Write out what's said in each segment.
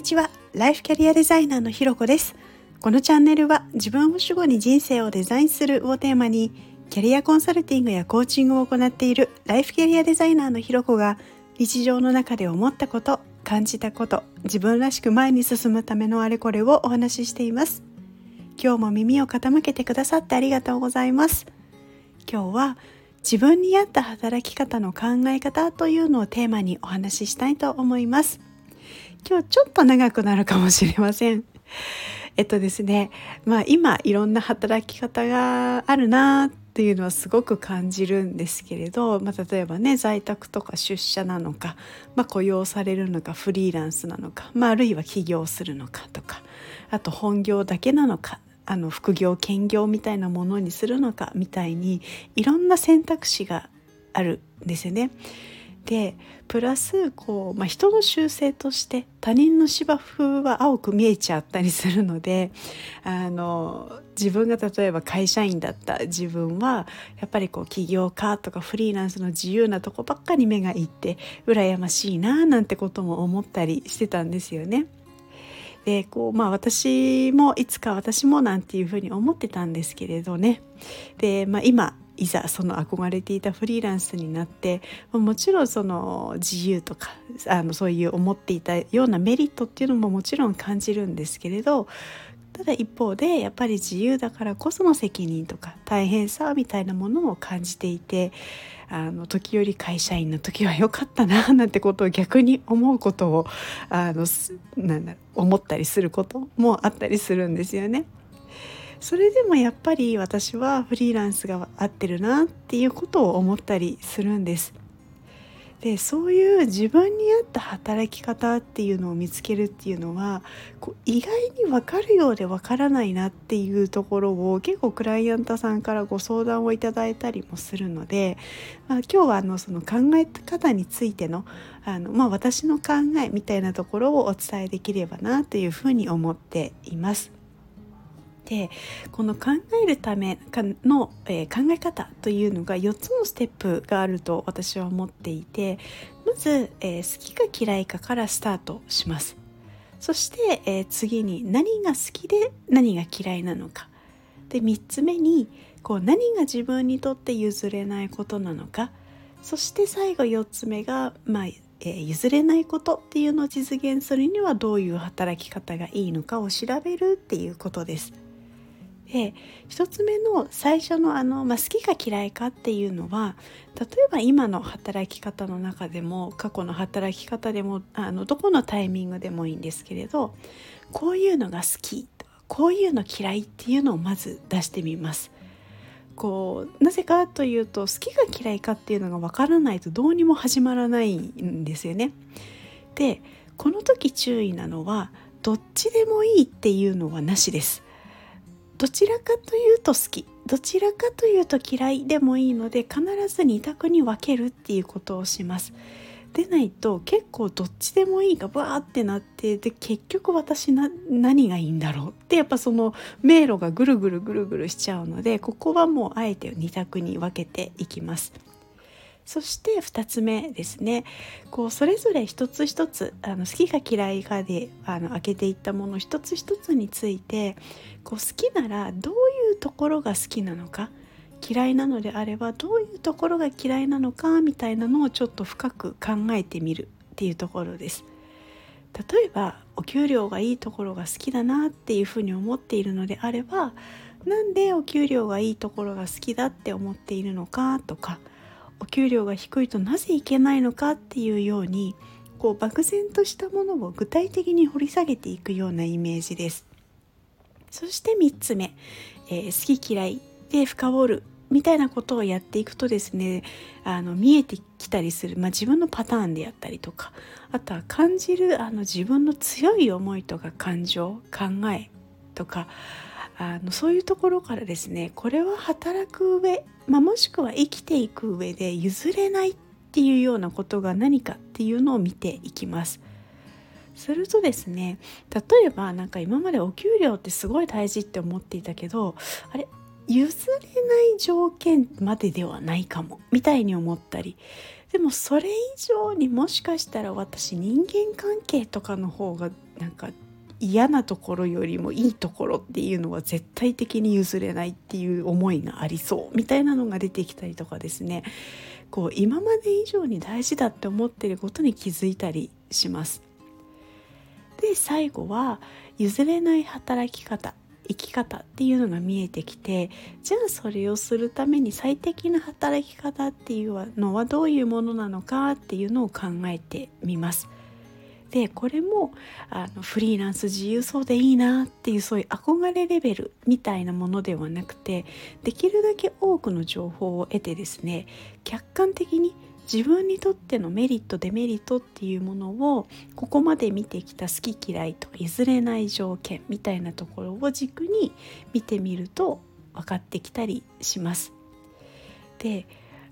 にちは。ライフキャリアデザイナーのひろこです。このチャンネルは自分を主語に人生をデザインするをテーマにキャリアコンサルティングやコーチングを行っているライフキャリアデザイナーのひろこが日常の中で思ったこと感じたこと自分らしく前に進むためのあれこれをお話ししています。今日も耳を傾けてくださってありがとうございます。今日は自分に合った働き方の考え方というのをテーマにお話ししたいと思います。今日ちょっと長くなるかもしれません。えっとですね、まあ今いろんな働き方があるなっていうのはすごく感じるんですけれど、まあ、例えばね在宅とか出社なのか、まあ、雇用されるのかフリーランスなのか、まあ、あるいは起業するのかとかあと本業だけなのかあの副業兼業みたいなものにするのかみたいにいろんな選択肢があるんですよね。でプラスこう、まあ、人の習性として他人の芝生は青く見えちゃったりするのであの自分が例えば会社員だった自分はやっぱりこう起業家とかフリーランスの自由なとこばっかり目がいって羨ましいななんてことも思ったりしてたんですよね。でこうまあ私もいつか私もなんていうふうに思ってたんですけれどねで、まあ、今いざその憧れていたフリーランスになってもちろんその自由とかあのそういう思っていたようなメリットっていうのももちろん感じるんですけれどただ一方でやっぱり自由だからこその責任とか大変さみたいなものを感じていてあの時より会社員の時は良かったななんてことを逆に思うことをあのなんだ思ったりすることもあったりするんですよね。それでもやっぱり私はフリーランスが合ってるなっていうことを思ったりするんです。でそういう自分に合った働き方っていうのを見つけるっていうのはこう意外に分かるようで分からないなっていうところを結構クライアントさんからご相談をいただいたりもするので、まあ、今日はあのその考え方についてのあの、まあ、私の考えみたいなところをお伝えできればなというふうに思っています。でこの考えるための、え、考え方というのが4つのステップがあると私は思っていてまず、え、好きか嫌いかからスタートします。そして、え、次に何が好きで何が嫌いなのか。で3つ目にこう何が自分にとって譲れないことなのか。そして最後4つ目が、まあえー、譲れないことっていうのを実現するにはどういう働き方がいいのかを調べるっていうことです。で1つ目の最初のあの、まあ、好きか嫌いかっていうのは例えば今の働き方の中でも過去の働き方でもあのどこのタイミングでもいいんですけれどこういうのが好きこういうの嫌いっていうのをまず出してみます。こうなぜかというと好きか嫌いかっていうのがわからないとどうにも始まらないんですよね。でこの時注意なのはどっちでもいいっていうのはなしです。どちらかというと好きどちらかというと嫌いでもいいので必ず2択に分けるっていうことをします。でないと結構どっちでもいいがバーってなってで結局私な何がいいんだろうってやっぱその迷路がぐるぐるぐるぐるしちゃうのでここはもうあえて2択に分けていきます。そして2つ目ですねこうそれぞれ一つ一つあの好きか嫌いかであの開けていったもの一つ一つについてこう好きならどういうところが好きなのか嫌いなのであればどういうところが嫌いなのかみたいなのをちょっと深く考えてみるっていうところです。例えばお給料がいいところが好きだなっていうふうに思っているのであればなんでお給料がいいところが好きだって思っているのかとかお給料が低いとなぜいけないのかっていうようにこう漠然としたものを具体的に掘り下げていくようなイメージです。そして3つ目、えー、好き嫌いで深掘るみたいなことをやっていくとですねあの見えてきたりする、まあ、自分のパターンであったりとかあとは感じるあの自分の強い思いとか感情考えとかあのそういうところからですねこれは働く上、まあ、もしくは生きていく上で譲れないっていうようなことが何かっていうのを見ていきます。するとですね例えば何か今までお給料ってすごい大事って思っていたけどあれ譲れない条件までではないかもみたいに思ったりでもそれ以上にもしかしたら私人間関係とかの方がなんか嫌なところよりもいいところっていうのは絶対的に譲れないっていう思いがありそうみたいなのが出てきたりとかですねこう今まで以上に大事だって思ってることに気づいたりします。で最後は譲れない働き方生き方っていうのが見えてきてじゃあそれをするために最適な働き方っていうのはどういうものなのかっていうのを考えてみます。でこれもあのフリーランス自由そうでいいなっていうそういう憧れレベルみたいなものではなくてできるだけ多くの情報を得てですね客観的に自分にとってのメリットデメリットっていうものをここまで見てきた好き嫌いとか譲れない条件みたいなところを軸に見てみると分かってきたりします。で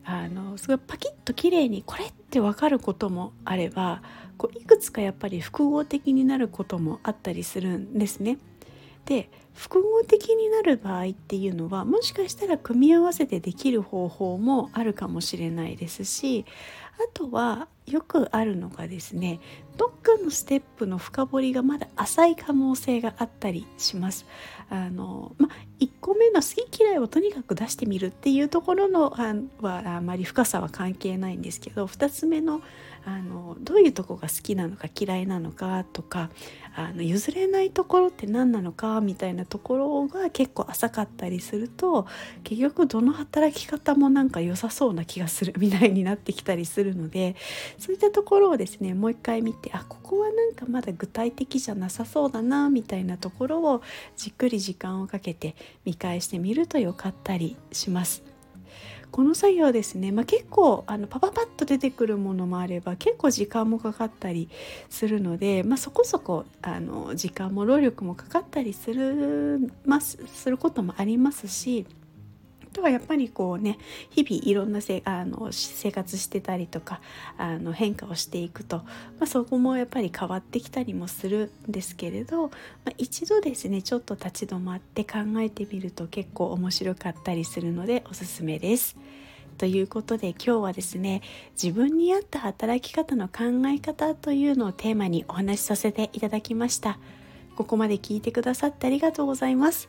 あのすごいパキッと綺麗にこれって分かることもあればこういくつかやっぱり複合的になることもあったりするんですね。で複合的になる場合っていうのはもしかしたら組み合わせてできる方法もあるかもしれないですしあとはよくあるのがですねどっかのステップの深掘りがまだ浅い可能性があったりします。あのま1個目の好き嫌いをとにかく出してみるっていうところのはあまり深さは関係ないんですけど2つ目のあのどういうとこが好きなのか嫌いなのかとかあの譲れないところって何なのかみたいなところが結構浅かったりすると結局どの働き方もなんか良さそうな気がするみたいになってきたりするのでそういったところをですねもう一回見てあここはなんかまだ具体的じゃなさそうだなみたいなところをじっくり時間をかけて見返してみるとよかったりします。この作業ですね、まあ、結構あのパパパッと出てくるものもあれば結構時間もかかったりするので、まあ、そこそこあの時間も労力もかかったりするますすることもありますしとはやっぱりこうね日々いろんなせあの生活してたりとかあの変化をしていくと、まあ、そこもやっぱり変わってきたりもするんですけれど、まあ、一度ですねちょっと立ち止まって考えてみると結構面白かったりするのでおすすめです。ということで今日はですね自分に合った働き方の考え方というのをテーマにお話しさせていただきました。ここまで聞いてくださってありがとうございます。